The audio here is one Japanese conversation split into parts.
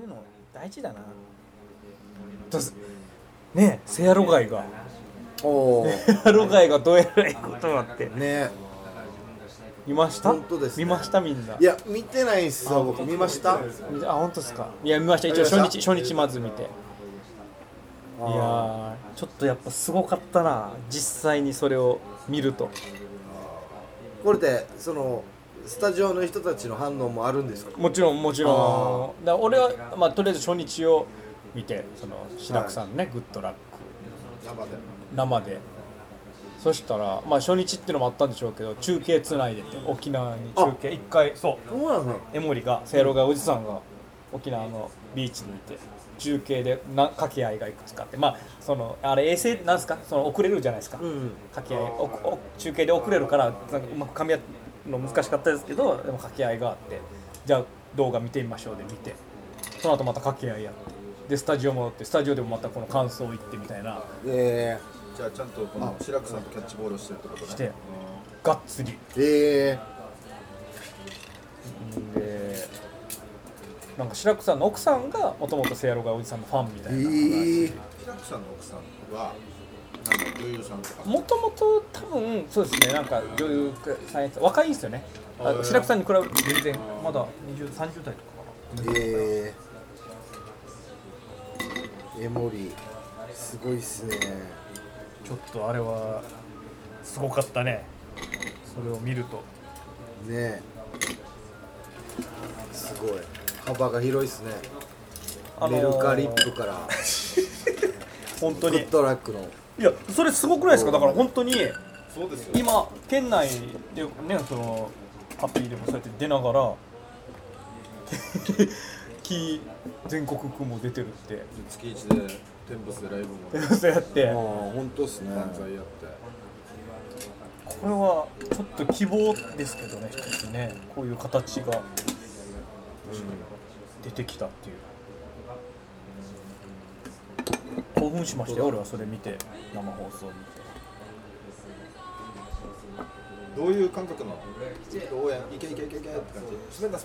いうの大事だな。どすねえセアロガイが。おおセアロガイがどうやらいいことになって。ね見ました？本当ですね。見ましたみんな？いや見てないっすよ僕。見ました。あ本当ですか？いや見ました。一応初日初日まず見て。いやーちょっとやっぱすごかったな。実際にそれを見ると。これでそのスタジオの人たちの反応もあるんですか？もちろんもちろん。だから俺は、まあ、とりあえず初日を見てその白くさんね、グッドラック。生で。生で。そしたら、まあ、初日っていうのもあったんでしょうけど中継つないでて沖縄に中継。一回そう。そうなの江森がせいろがおじさんが沖縄のビーチにいて中継でな掛け合いがいくつかあって。まあそのあれ衛星なんですか？その遅れるじゃないですか、うん掛け合いおお中継で遅れるからなんかうまく噛み合うの難しかったですけどでも掛け合いがあってじゃあ動画見てみましょうで見てその後また掛け合いやってでスタジオ戻ってスタジオでもまたこの感想を言ってみたいな。えじゃあちゃんとこの白くさんとキャッチボールをしてるってことね。してがっつり。ー、えでなんか白くさんの奥さんがもともとせやろがおじさんのファンみたいー、なえー、白くさんの奥さんは女優さんとか。もともと多分そうですねなんか女優さんやつ若いんですよね。あ白くさんに比べると全然まだ20 30代とか。かなえー、エモリすごいっすね。ちょっとあれはすごかったね。それを見ると。ね。すごい。幅が広いっすね、あのーメルカリップから 本当に。グッドラックの。いやそれすごくないですか？だから本当にそうですよ。今県内でねそのアプリでもそうやって出ながら キー全国区も出てるって。月一でテンブスでライブも。そうやって。ああ本当っすね。漫才やって。これはちょっと希望ですけどね一つね。こういう形が出てきたっていう興奮しましたよ俺はそれ見て生放送見て。どういう感覚なの？応援いけいけいけいけって感じ。滑滑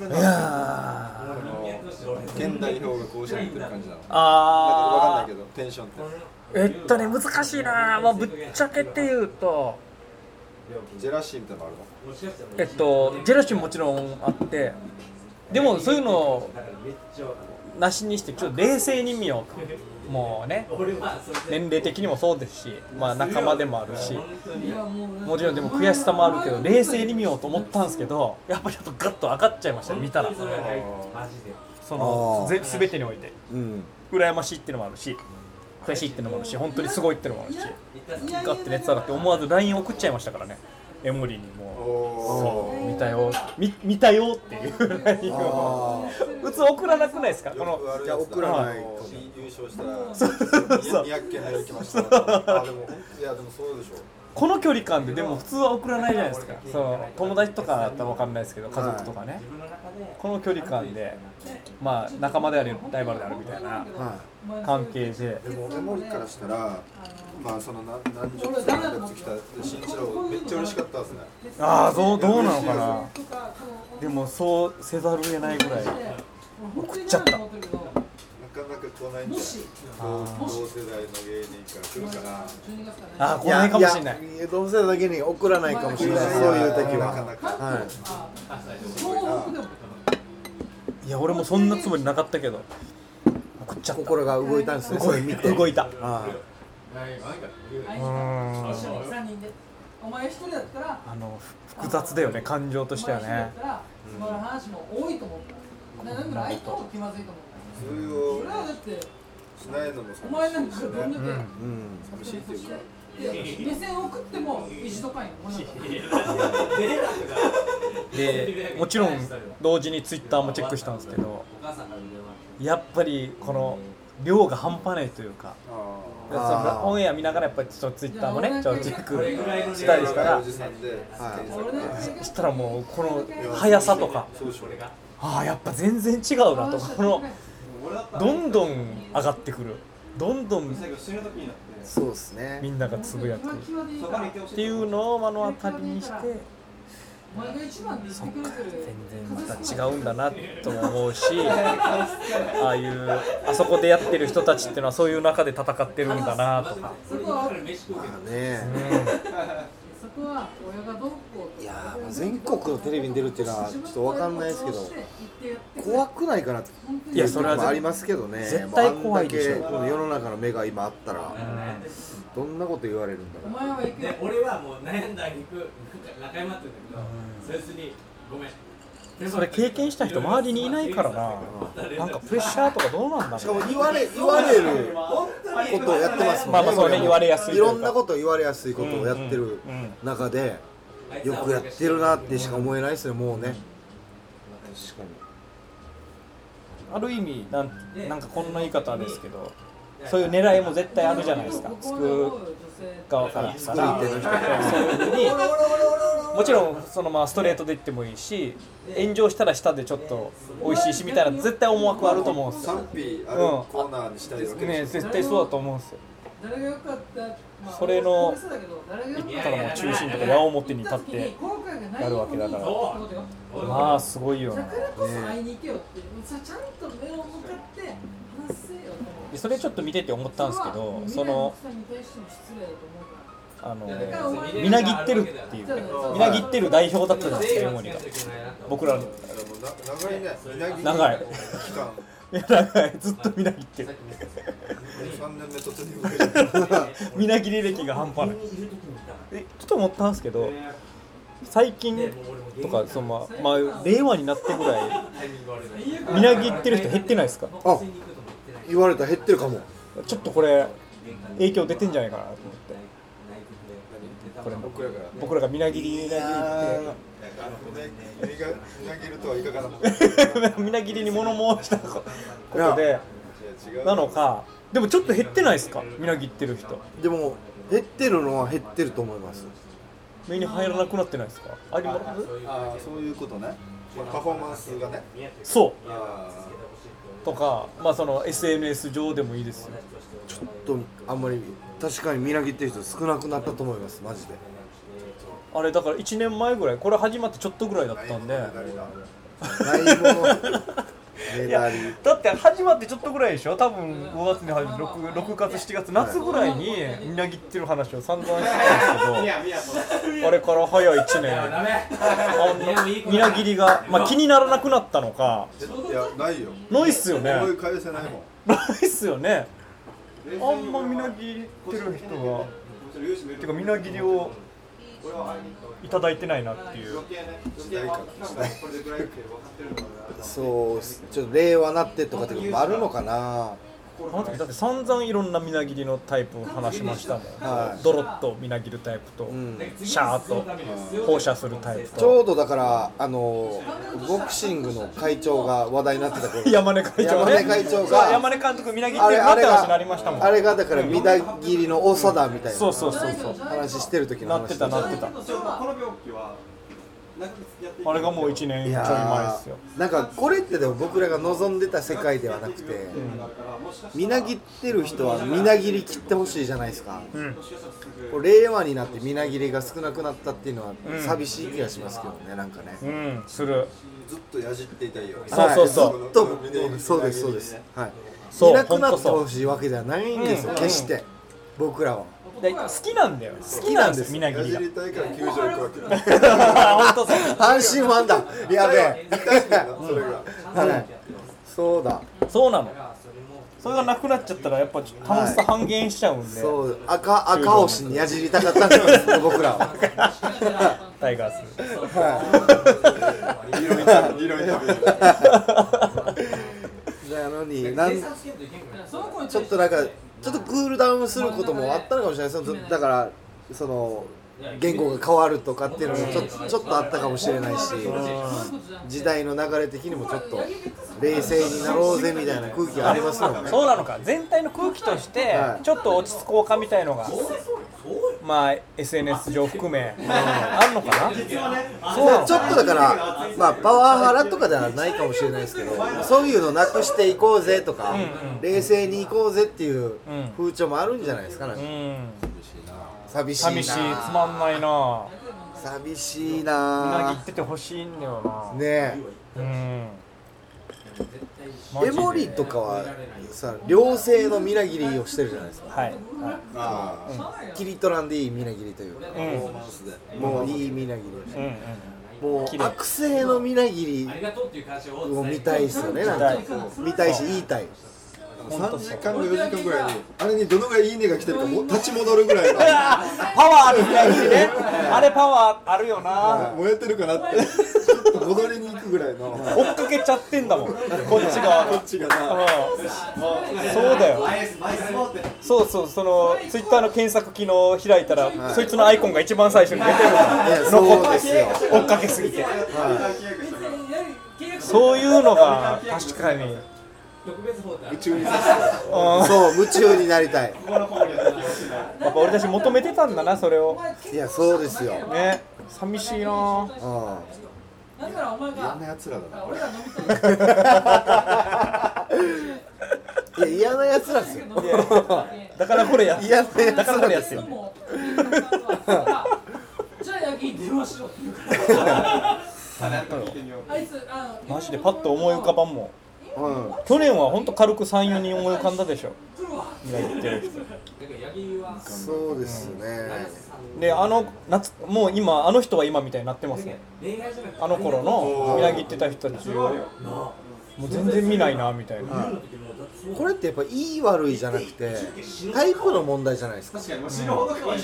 県代表が甲子園行ってる感じなの？なんかあわかんないけどテンションって。えっとね難しいなまあぶっちゃけて言うと。ジェラシーみたいなのあるの？えっとジェラシーももちろんあって。でもそういうのをなしにしてちょっと冷静に見ようともうね年齢的にもそうですしまあ仲間でもあるしもちろんでも悔しさもあるけど冷静に見ようと思ったんですけどやっぱりちょっとガッと上がっちゃいましたね見たら。そのぜ全てにおいて。うん。羨ましいっていうのもあるし悔しいっていうのもあるし本当にすごいっていうのもあるし。ガッて熱上がって思わず LINE 送っちゃいましたからねエモリーにもおそう見たよ。見見たよっていう。LINE を普通送らなくないですか？このいや送らない優勝したらそう200件で行きました。あでもいやでもそうでしょこの距離感ででも普通は送らないじゃないですか。その友達とかだったら分かんないですけど家族とかね、この距離感でまあ仲間でありライバルであるみたいなは関係で。でもメモリからしたらまあその何何十歳何百来た新一郎めっちゃ嬉しかったですね。ああどうどうなのかな。でもそうせざるを得ないぐらい送っちゃった来ないんじゃない同同世代の芸人から来るからああ来ないかもしれない。同世だけに送らないかもしれない。そういう時は。なかなかはいすごいないや俺もそんなつもりなかったけど。送っちゃ心が動いたんですね。それ見て動いた。はお前一人だったらあのふ複雑だよね感情としてはね。その話も多いと思った。なんなら相手も気まずいと思った。それそをれはだってしないのもお前なんかどんだけ、いうん寂しいっていうか目線送っても一度かいの。お前なんかでもちろん同時にツイッターもチェックしたんですけどやっぱりこの量が半端ないというかオンエア見ながらやっぱりちょっとツイッターもねちょっとチェックあしたりしたら。そしたらもうこの速さとかああやっぱ全然違うなと。このどんどん上がってくる。どんどんそうですね。みんながつぶやく。っていうのを目の当たりにしてお前が一番って言ってくれてる全然また違うんだなとも思うし ああいうあそこでやってる人たちっていうのはそういう中で戦ってるんだなとか、そこは まあねそこは親がどうこうといやーまあ全国のテレビに出るっていうのはちょっと分かんないですけど怖くないかなっていやそれはありますけどね。絶対怖いでしょ。この世の中の目が今あったらどんなこと言われるんだおろう。前は行くよ。で俺はもう悩んだ行く行くか中山って言うんだけど、そいつにごめん。それ経験した人周りにいないからな。なんかプレッシャーとかどうなんだしかろうも言われ言われることをやってますもんね。まあまあそうね言われやすいといろんなこと言われやすいことをやってる中でよくやってるなってしか思えないですねもうね。確かに。ある意味なんなんかこんな言い方ですけどそういう狙いも絶対あるじゃないですか。作る側からしたらもちろんそのままストレートで言ってもいいし炎上したら下でちょっと美味しいしみたいな絶対思惑あると思うんですよ。賛否あるコーナーにしたいわけね絶対そうだと思うんですよ。誰が良かった、まあそれの言ったらもう中心とか矢面に立ってやるわけだから。まあすごいよなだからこそ会いに行けよって、さちゃんと目を向かって話せよでそれちょっと見てて思ったんですけどそのあのみなぎってるっていう。ねみなぎってる代表だったじゃないですかエモリが。僕らの。長いね。みなぎ長い期間。い や長い。ずっとみなぎってる。3年目突入ぐらいみなぎり歴が半端ない。えちょっと思ったんですけど最近とかそのまあ、まあ、令和になってぐらいみなぎってる人減ってないですか？あ言われたら減ってるかも。ちょっとこれ影響出てんじゃないかなと思ってこれ僕らが僕らがみなぎりみなぎりってあのねみなぎるとはいかがなものか。み なぎりに物申したことで。なのか。でもちょっと減ってないですか？みなぎってる人。でも減ってるのは減ってると思います。目に入らなくなってないですか？あります？ああそういうことね。まあパフォーマンスがね。そう。あとかまあその SNS 上でもいいですよ。ちょっとあんまり確かにみなぎってる人少なくなったと思いますマジで。あれだから1年前ぐらいこれ始まってちょっとぐらいだったんで。だいぶメいやだって始まってちょっとぐらいでしょ？多分5月に入る 6, 6月7月夏ぐらいにみなぎってる話を散々してたんですけど。あれから早い1年。あのみなぎりが、まあ、気にならなくなったのかいやないよないっすよね思い返せないもんないっすよねあんまみなぎってる人がてかみなぎりをいただいてないなっていう。そうちょっと令和なってとかってこともあるのかな。あの時だって散々いろんなみなぎりのタイプを話しましたもん、はい。ドロッとみなぎるタイプと、ん。シャーッと放射するタイプちとょうどだからあのボクシングの会長が話題になってた頃。山根会長ね。山根会長が山根監督みなぎってあるなってれあれ話になりましたもん。があれがだからみなぎりの長だみたいなそうそうそうそう。話してる時の話。なってたなってたあれがもう1年ちょい前ですよ。ーなんかこれってでも僕らが望んでた世界ではなくて、みなぎってる人はみなぎり切ってほしいじゃないですか、うん。これ令和になってみなぎりが少なくなったっていうのはうん。寂しい気がしますけどねなんかね、うんする。ずっとやじっていたいよ。そうそうそう。はい。ずっと僕そうですそうです。はい。そういなくなってほしいわけではないんですようん。決して。僕らはで好きなんだよ。好きなんですみなぎやりがじりたいから球場行くわけだ本当そう阪神ファンだ。やべえ。それが。はい。そうだ。そうなの。それがなくなっちゃったらやっぱちょっと楽しさ半減しちゃうんで、そう。赤赤押しにやじりたかったんですよ 僕らは。タイガース。色々食べ色々食べるなのになんちょっとなんかちょっとクールダウンすることもあったのかもしれない。ですよだからその言語が変わるとかっていうのもちょっとちょっとあったかもしれないし時代の流れ的にもちょっと冷静になろうぜみたいな空気がありますもんねそうなのか全体の空気としてはいちょっと落ち着こうかみたいのがまあ SNS 上含め。あんのかな？そう。ちょっとだから、まあ、パワハラとかではないかもしれないですけどそういうのなくしていこうぜとか、うんうん。冷静にいこうぜっていううん。風潮もあるんじゃないですかなんかうん。寂しいな。寂しい。つまんないな。寂しいみなぎなっててほしいんだよな。ねうんえエモリとかはさ良性のみなぎりをしてるじゃないですか。はい、はい。ああ切り取らんでいいみなぎりというか。パフォーマンスでもういいみなぎりをし。てうんうん。もう悪性のみなぎりありがとうっていう感謝をを見たいっすよねなんか。見たい。し言いたい3時間か4時間ぐらいにあれにどのぐらいいいねが来てるかもう立ち戻るぐらいのパワーあるみたいにねあれパワーあるよな燃えてるかなってちょっと戻りに行くぐらいの。こ追っかけちゃってんだもん。こっちがっちがな。うん。そうだよ。そうそう。そのツイッターの検索機能を開いたら、そいつのアイコンが一番最初に出てる。いやそうですよ。追っかけすぎて。そういうのが確かに。特別法ってある。宇宙にさせてうん。そう夢中になりたい。やっぱ俺たち求めてたんだなそれを。いやそうですよ。ね。寂しいなうんだからお前嫌がなやつらだな。俺ら飲みたいいや嫌なやつなんですよ だからこれや。って嫌なやつだからこれやってよも じゃあヤギに電話しろって言うから。あいつあのマジでパッと思い浮かばんもんうん。去年は本当軽く34人思い浮かんだでしょ。今言ってる人そうですね。であの夏もう今あの人は今みたいになってますね。あの頃のみなぎってた人たちをもう全然見ないなみたいな。これってやっぱいい悪いじゃなくてタイプの問題じゃないですか。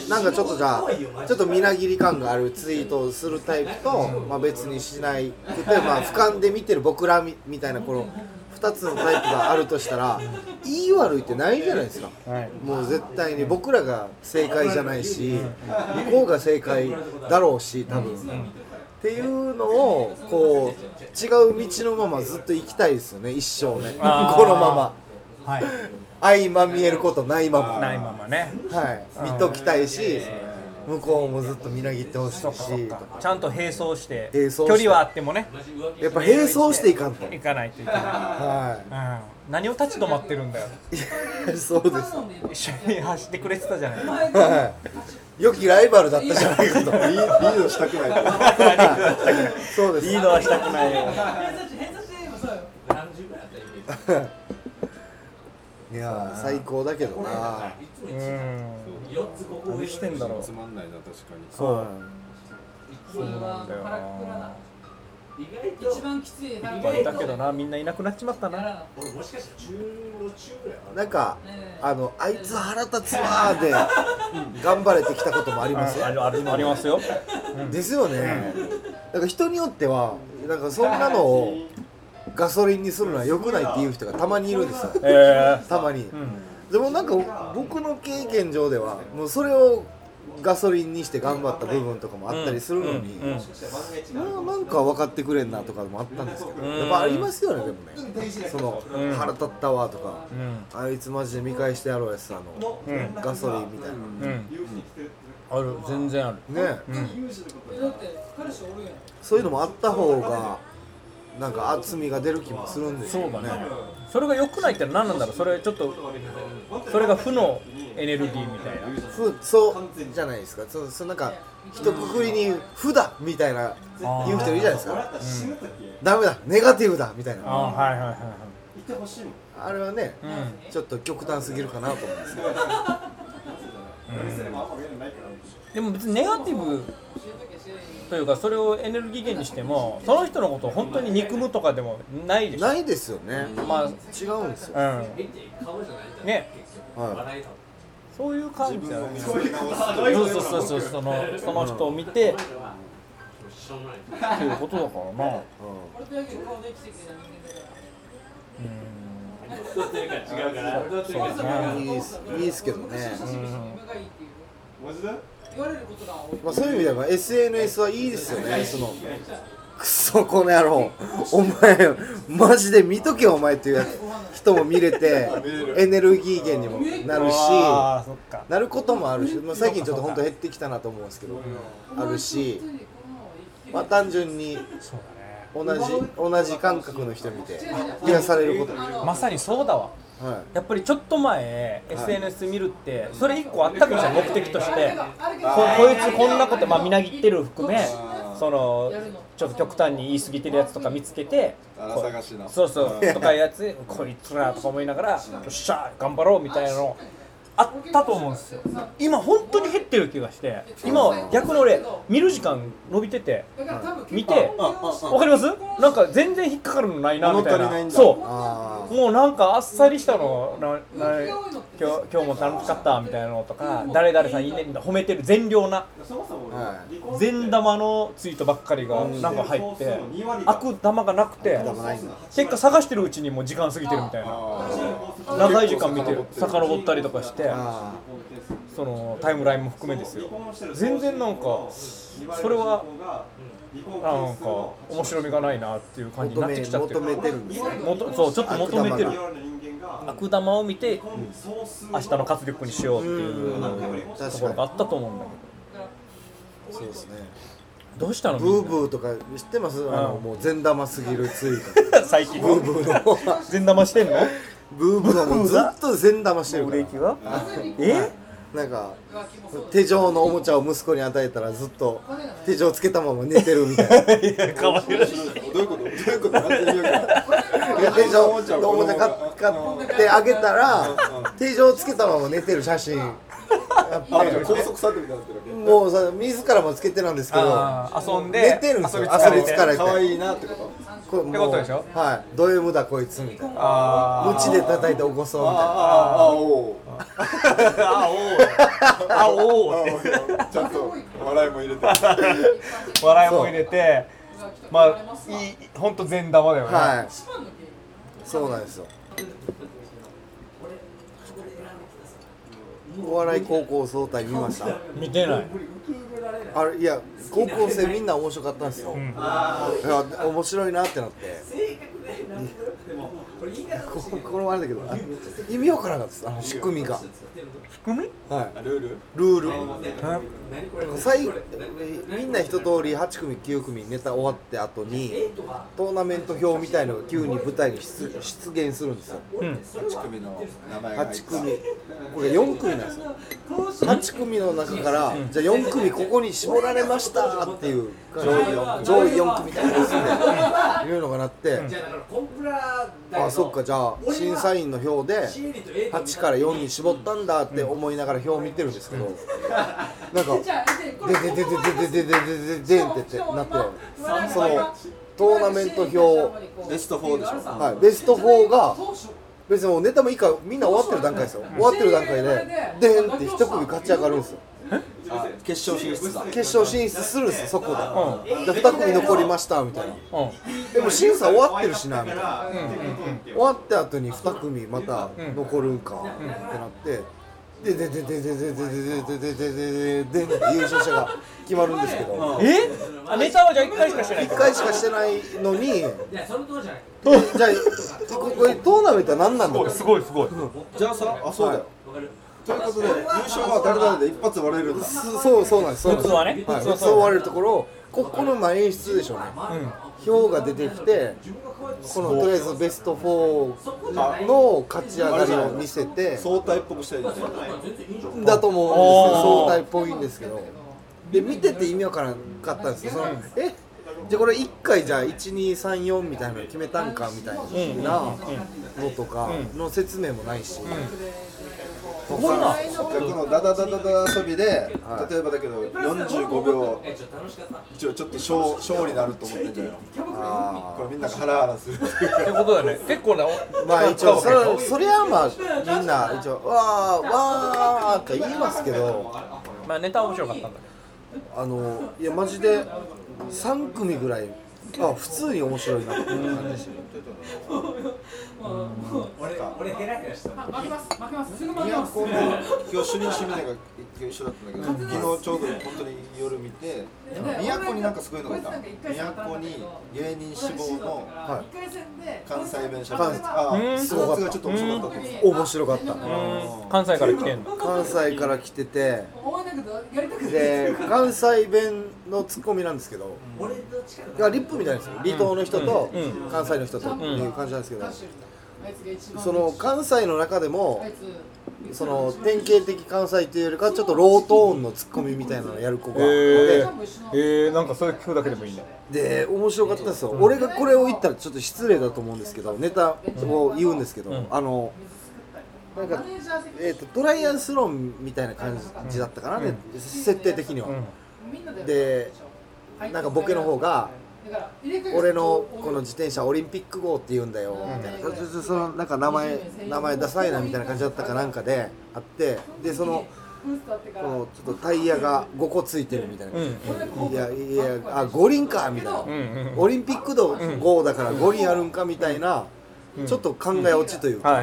なんかちょっとじゃあちょっとみなぎり感があるツイートをするタイプと、まあ、別にしないくて、まあ、俯瞰で見てる僕らみみたいなこの2つのタイプがあるとしたらいい悪いってないじゃないですか。はい。もう絶対に僕らが正解じゃないし向こうが正解だろうし多分。っていうのをこう違う道のままずっと行きたいですよね一生ね。このまま。はい。相まみえることないまま。ないままね。はい。見ときたいし向こうもずっとみなぎってほしいし。ちゃんと並走して並走して。距離はあってもね。やっぱ並走していかんと。行かないといけない、はうん、何を立ち止まってるんだよ。いそうです。一緒に走ってくれてたじゃない。はい。良きライバルだったじゃないかと。リーリードしたくない そうです。リードはしたくないよ いやー。最高だけどな。うん。4つここ何してんだろう。つまんないな確かに。そう。そうなんだよ。な意外と一番きついいっぱいいたけどなみんないなくなっちまったな。俺もしかしたら中路中ぐらいはな。んかねあのあいつ腹立つわーで頑張れてきたこともありますよ。あありありますよ。ですよね。なんか人によってはなんかそんなのをガソリンにするのは良くないっていう人がたまにいるんですよ。えたまに。えうん。でもなんか僕の経験上ではもうそれをガソリンにして頑張った部分とかもあったりするのに、うんうんななんか分かってくれんなとかもあったんですけど、うん。やっぱありますよねでもね。その、うん。腹立ったわとか、うん。あいつマジで見返してやろうやつあの、うん。ガソリンみたいうん。ある。全然ある。なね。うん。そういうのもあった方がなんか厚みが出る気もするんですよね。それが良くないって何なんだろう。それちょっとそれが負のエネルギーみたいな。ふそうじゃないですか。そそなんか一括りに「負だ!」みたいな言う人いるじゃないですか「ダメだ。ネガティブだ!」みたいな。あはいはいはいはい。あれはねうん。ちょっと極端すぎるかなと思うんですけどでも別にネガティブというかそれをエネルギー源にしてもその人のことを本当に憎むとかでもないでしょ。ないですよね。まあ違うんですよ、うん。ね。は笑い。だそういう感じだよねそうそうそうそうそのその人を見てっていうことだからな。俺とヤギの顔で奇跡な人間だから太ってるから違うから。太ってるからそう。ですねいいっすいいっすけどね、今がいいっていう言われることが多い。まあ、そういう意味では SNS はいいですよね。そのクソこの野郎。お前マジで見とけよお前っていう人も見れて エネルギー源にもなるしああそっか。なることもあるし、まあ、最近ちょっと本当減ってきたなと思うんですけどあるし、まあ、単純に同じ同じ感覚の人見て癒されること。もまさにそうだわ。はやっぱりちょっと前 SNS 見るってそれ一個あったかもしれない目的としてここいつこんなことまあみなぎってる含めそのちょっと極端に言い過ぎてるやつとか見つけてあら探しの。そうそうとかいうやつこいつらとか思いながらよっしゃ頑張ろうみたいなのあったと思うんですよ。今本当に減ってる気がして今は逆に俺見る時間伸びてて見てわかります？なんか全然引っかかるのないなみたいな。そう。あもうなんかあっさりしたのなな今日今日も楽しかったみたいなのとか誰々さんいいねみたいな褒めてる善良な善玉のツイートばっかりがなんか入って悪玉がなくて結果探してるうちにもう時間過ぎてるみたいな。長い時間見てる。遡ったりとかしてあそのタイムラインも含めですよ。全然なんかそれはなんか面白みがないなっていう感じになってきちゃってる。そうちょっと求めてる。悪悪玉を見て明日の活力にしようっていううんところがあったと思うんだそうですね。けどどうしたの？ブーブーとか知ってます？あのうん。もう善玉すぎるツイート。最近ブーブーの 善玉してんの？ブーブーのもうずっと善玉してるから。売れ行きは？え？なんか手錠のおもちゃを息子に与えたらずっと手錠つけたまま寝てるみたいな。かわいらしい。どういうこと？どういうこと？なんて言うかいや手錠のおもちゃ買買ってあげたら手錠つけたまま寝てる写真やっあて高速されてみたいになってもうさ自らもつけてなんですけど遊んで寝てるんですよ。遊び疲れて。可愛いなってこと？ってことでしょ？はい。ド M だこいつみたいな。あムチで叩いて起こそうみたいな。あああおあおう。あお ちゃんと笑いも入れて。笑いも入れて。まあいい本当善玉だよね、はい。そうなんですよお笑い高校総体見ました？見てない。あれいや高校生みんな面白かったんですよ、いや面白いなってなって。こ これもあれだけどあ意味わからなかったですあの仕組みが仕組み？はい。ルール？ルール。最みんな一通り8組9組ネタ終わって後にトーナメント表みたいのが急に舞台に出出現するんですよ。うん。8組の名前が入って8組。これ4組なんですよ。8組の中からじゃあ4組ここに絞られましたっていう上位4組ですねいうのがなって。あそっか。じゃあ審査員の票で8から4に絞ったんだって思いながら表を見てるんですけど。なんかでででででででででででんってってなってそのトーナメント表ベスト4でしょはい、ベスト4が別にもうネタもいいからみんな終わってる段階ですよ終わってる段階ででんって一組勝ち上がるんですよあ決勝進出だ。決勝進出するんですよそこで、で2組残りましたみたいな。うん。でも審査終わってるしなみたいな、終わった後に2組また残るんかってなって。ででででででででででででででで優勝者が決まるんですけどえあネタはじゃあ1回しかしてない1回しかしてないのにじゃいやそのとこじゃないあここトーナメントは何なんだとすごいすごいじゃあさあそうだよということで優勝は誰々で一発割れるんだ。そうそうなんです。そうなんです。普通はね。はい、そうそうそう割れるところをここの前演出でしょうね、票が出てきてこのとりあえずベスト4の勝ち上がりを見せて相対っぽくしたいですね。だと思うんですけど相対っぽいんですけど。で見てて意味わからんかったんですよ。そのえ？じゃあこれ1回じゃあ1234みたいなの決めたんかみたいなのとかの説明もないし、すごいな。でこのダダダダダ遊びで、はい。例えばだけど45秒。一応ちょっと小小になると思ってんじあこれみんながハラハラする。ってことだね。結構なーまあ一応それそれはまあみんな一応わーわーって言いますけど。まあネタは面白かったんだけあのいやマジで3組ぐらいあ普通に面白いな。っていう感じでした俺俺ヘラヘラした負けます負けますすぐ負けます宮古の今日主任シミネが一緒だったんだけど昨日ちょうど本当に夜見て宮古になんかすごいのがいた。宮古に芸人志望の関西弁しゃべあうん。すごいがちょっと面白かった面白かった。ど関西から来てんの？関西から来てて。で関西弁のツッコミなんですけどがリップみたいですよ。離島の人とうん。関西の人とっていう感じなんですけどその関西の中でもその典型的関西というよりかはちょっとロートーンのツッコミみたいなのをやる子がいて、ええー、なんかそれ聞くだけでもいいね。で面白かったですよ、俺がこれを言ったらちょっと失礼だと思うんですけどネタを言うんですけど、うん。あのなんか、えー、とトライアンスロンみたいな感じだったかな、ね設定的には、うんでなんかボケの方が俺のこの自転車オリンピック号って言うんだよみたいな、そそそのなんか名前名前ダサいなみたいな感じだったかなんかであってでそのこのちょっとタイヤが5個ついてるみたいな。感じ、いやいやあ五輪かみたいな、うんうん。オリンピック道号だから五輪あるんかみたいな、ちょっと考え落ちというか、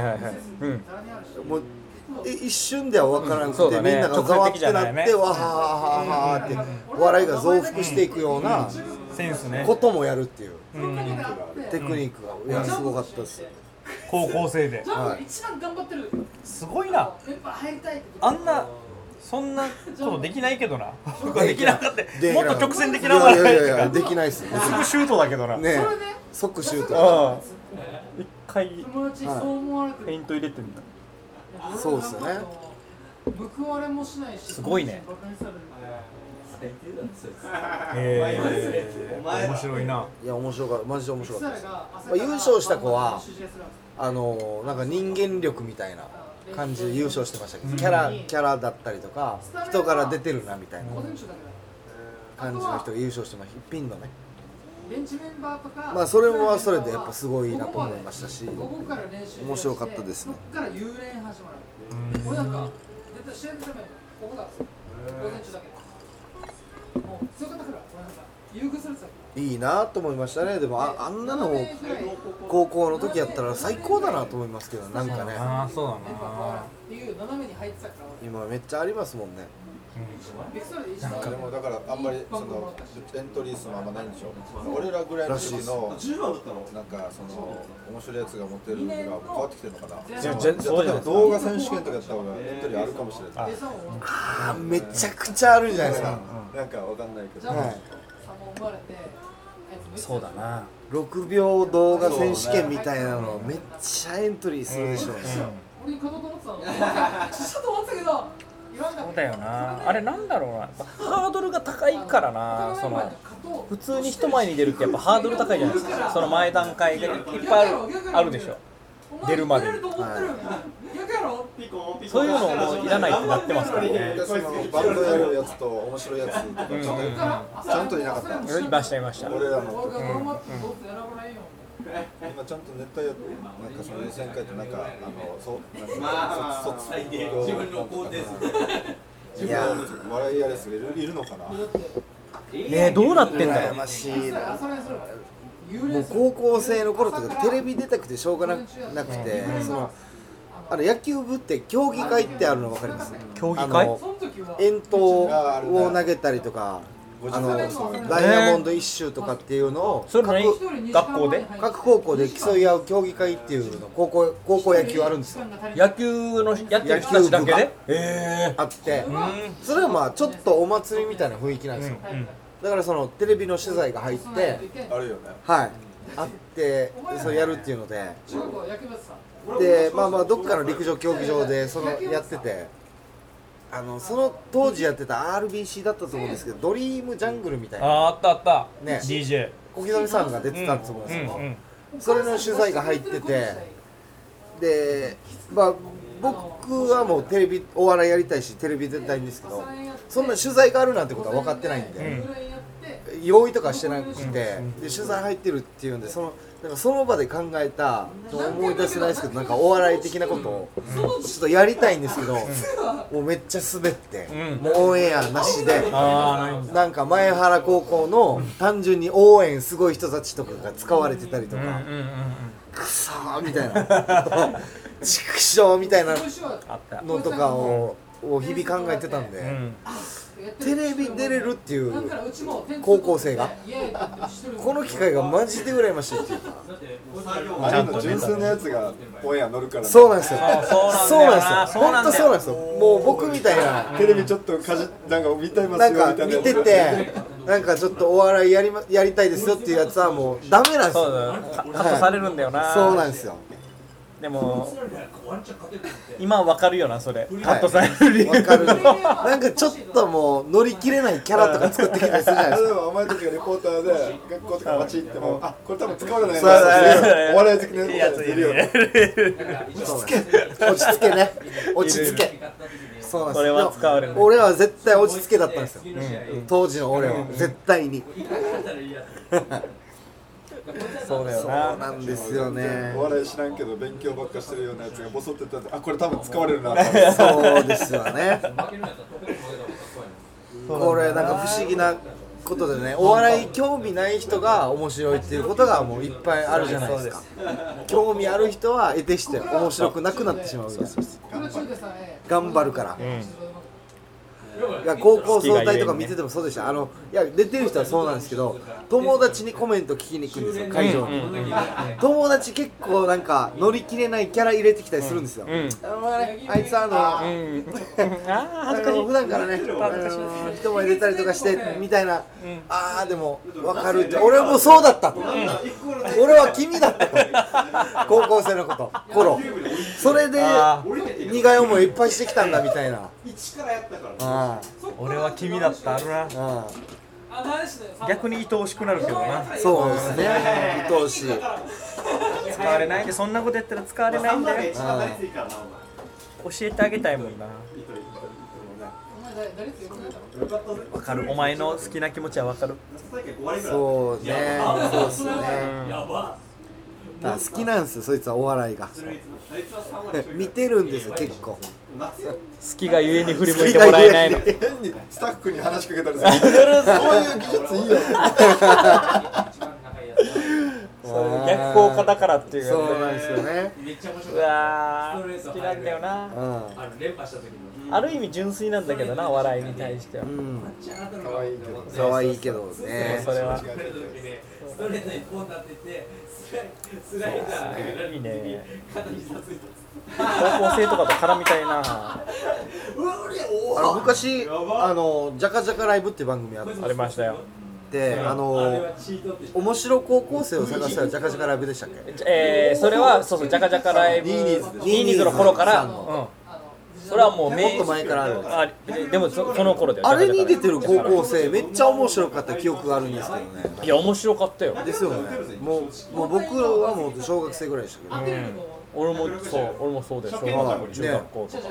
一瞬では分からなくて、うんね。みんながざわってなって、わははははって笑いが増幅していくようなセンスね。こともやるっていう。うん。テクニックがいやすごかったです高校生で。はい。一番頑張ってる。すごいな。あんなそんなことできないけどな。できなかった。でもっと直線的ないやいやいや できないっすねすぐシュートだけどな。ね即シュート。ああ。一回友達そう思われてる。ペイント入れてんだそうっすよね。報われもしないしすごいねえ面白いな。いや面白かった。マジで面白かったそしたらがまあ優勝した子はあのなんか人間力みたいな感じで優勝してましたけどキャラキャラだったりとか人から出てるなみたいな感じの人が優勝してました。ピンのねベンチメンバーとかまあそれはそれでやっぱすごいなと思いましたし午後から練習面白かったですね。そっから幽連始まる俺なんか絶対試合のためにここだ午前中だけ。もう強かったから俺なんか優遇されてたいいなと思いましたね。でもああんなのを高校の時やったら最高だなと思いますけどなんかね。ああそうだメンバー変わらんっていう斜めに入ってたから。俺今めっちゃありますもんねビクソルでもだからあんまりそのエントリー数もあんまないんでしょ？俺らぐらいの時のなんかその面白いやつが持ってるのが変わってきてるのかな？動画選手権とかやった方がエントリーあるかもしれない。あーめちゃくちゃあるんじゃないですか。なんかわかんないけど。はい。そうだな。6秒動画選手権みたいなのめっちゃエントリーするでしょ。うね俺に勝とうと思ってたの。ちょっと思ってたけどそうだよな。あれなんだろうな。ハードルが高いからなその普通に人前に出るってやっぱハードル高いじゃないですか。その前段階がいっぱいある。あるでしょ。出るまでに。逆やろそういうのもいらないってなってますからね。バンドやるやつと面白いやつとかちゃんといなかったいましたいました。俺らのうせ選ばないよ今ちゃんとネタやなんかその予選会ってなんかあのそうなんかまあ卒最低自分の肯定するいや笑いやるやつがいるいるのかなねどうなってんだろ羨ましいなもう高校生の頃とかテレビ出たくてしょうがななくてそのあの野球部って競技会ってあるの分かります競技会遠投を投げたりとかあのダイヤモンド一周とかっていうのをそれ何各学校で？各高校で競い合う競技会っていうの高校高校野球あるんですよ。野球のやってる人たちだけで？えあってうん。それはまあちょっとお祭りみたいな雰囲気なんですよ。だからそのテレビの取材が入ってあるよね。はい。あってそうやるっていうので。でまあまあどっかの陸上競技場でそのやっててあのその当時やってた RBC だったと思うんですけどドリームジャングルみたいな。ああったあった。ね。DJ 小木富さんが出てたと思うんですよ、うんうん。それの取材が入っててでまあ僕はもうテレビお笑いやりたいしテレビ出たいんですけどそんな取材があるなんてことは分かってないんで、うん。用意とかしてなくて、で取材入ってるっていうんでそのなんかその場で考えた思い出せないですけどなんかお笑い的なことをちょっとやりたいんですけど、もうめっちゃ滑って、うん。もうオンエアなしで。ないんか前原高校の単純に応援すごい人たちとかが使われてたりとか、くそーみたいな畜生みたいなのとかをを日々考えてたんで、うんテレビ出れるっていう高校生が？この機会がマジで羨ましいっていうか。純粋なやつがオンエア乗るからね。そうなんですよ。そうなんですよ。本当そうなんですよ。もう僕みたいな。テレビちょっとかじなんか見たいますなんよみたいな。か見ててなんかちょっとお笑いやり,、ま、やりたいですよっていうやつはもうダメなんですよ。カットされるんだよな。そうなんですよでも今わかるよなそれ。カットされる。理由わかるなんかちょっともう乗り切れないキャラとか作ってきたりするじゃないですか。お前たちがレポーターで学校とか街行ってもあこれ多分使われないそうだね。お笑い好きやついるよね。落ち着け。落ち着けね。落ち着け。そうなんですそれは使われるでも俺は絶対落ち着けだったんですよ。当時の俺は。絶対にそうだよそうななんですよね。お笑い知らんけど勉強ばっかしてるようなやつがボソってたんであこれ多分使われるな。そうですよね。これなんか不思議なことでねお笑い興味ない人が面白いっていうことがもういっぱいあるじゃないですか。興味ある人は得てして面白くなくなってしまうみたいな。空中でさえ頑張るから。うん高校総体とか見ててもそうでした。あのいや出てる人はそうなんですけど友達にコメント聞きに行くんですよ会場。に友達結構なんか乗り切れないキャラ入れてきたりするんですよ、うん。ああいつあの、うん。あー恥ずかしい。普段からね、あの人前出たりとかしてみたいな、ああでも分かるって俺もそうだったと、俺は君だったと。高校生のこと頃。それであ苦い思いいっぱいしてきたんだみたいなあ俺は君だったあるな逆に愛おしくなるけどな。あそうですね。愛おしい。使われない。でそんなことやったら使われないんだよ。あ教えてあげたいもんな。わかる。お前の好きな気持ちはわかる。あそうね。そうですね。あ好きなんですよそいつはお笑いが。見てるんですよ結構。好きがゆえに振り向いてもらえないの。スタッフに話しかけたりする。そういう技術いいよ。逆効果だからっていうそうなんですよね。めっちゃ面白うい好きなんだよな。うあの連覇した時のある意味純粋なんだけどな笑いに対しては。ん、うん、可愛いけど。可愛いけどね。それは。一本立ててスライスライダーがいいね。肩にさつい高校生とかと絡みたいな。あの昔あの「ジャカジャカライブ」っていう番組あっありましたよ。てあの面白高校生を探したらジャカジャカライブでしたっけ？えー、それはそうそうジャカジャカライブニーニーズニーニーズの頃から、うん、それはもうもっと前からある。あででもそその頃だよあれに出てる高校生めっちゃ面白かった記憶があるんですけどね。ブいや面白かったよ。ですよね。もうもう僕はもう小学生ぐらいでしたけど俺もそう俺もそうです小学中学校とか、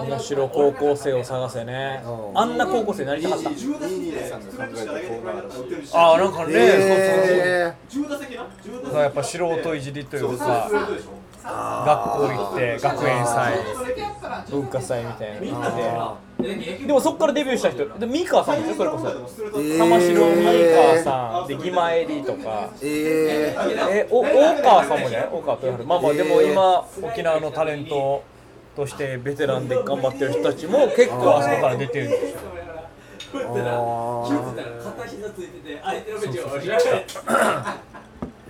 面面白高校生を探せね。うん。あんな高校生になりたかった。ああなんかね、えそうそうそう。やっぱ素人いじりというか学校行って学園祭。文化祭みたいなの行ってでもそっからデビューした人でミカさんでしょ？それこそ。ー、玉城ミえカさんでギマエリとか。ー、えー、えお大川さんもね大川豊春まあまあでも今沖縄のタレントとしてベテランで頑張ってる人たちも結構あそこから出てるんですよ。こうやったら気づいたら片膝ついてて相手のベンチを押しられて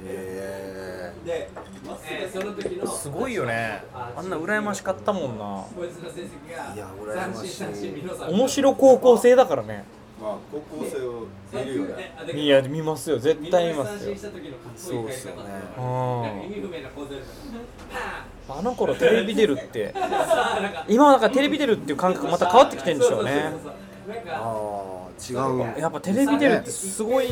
えで、すごいよね。あんな羨ましかったもんな。こいや羨ましい。面白高校生だからね。まあ高校生を見るよね。いや見ますよ。絶対見ますよ。そうっすよね。あの頃テレビ出るって。今はなんかテレビ出るっていう感覚また変わってきてるんでしょうね。ああ違うんやっぱテレビ出るってすごい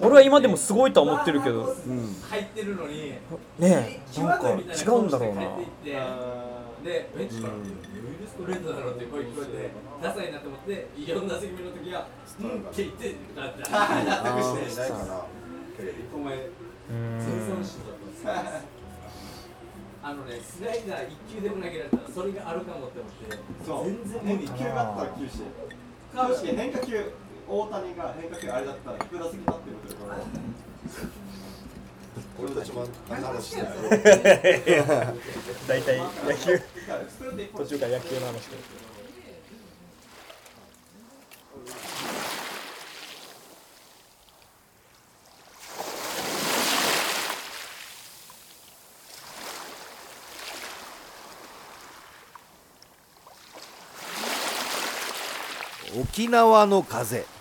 俺は今でもすごいとは思ってるけど。うん。入ってるのにねえなんか違うんだろうな。で、ベンチから、ユーストレートだろって声聞こえて、ダサいなと思って、4打席目の時は、うん。って言って、なって、納得して、ないかなお前、うん。戦争心だったん。ですあのね、スライダー1球でも投げられたら、それがあるかもって思って、全然無理変化球があったら球種カーブ式変化球大谷が変化球あれだったら1打席立ってるってこと俺たちもあんな話してる大体野球。途中から野球の話してる沖縄の風。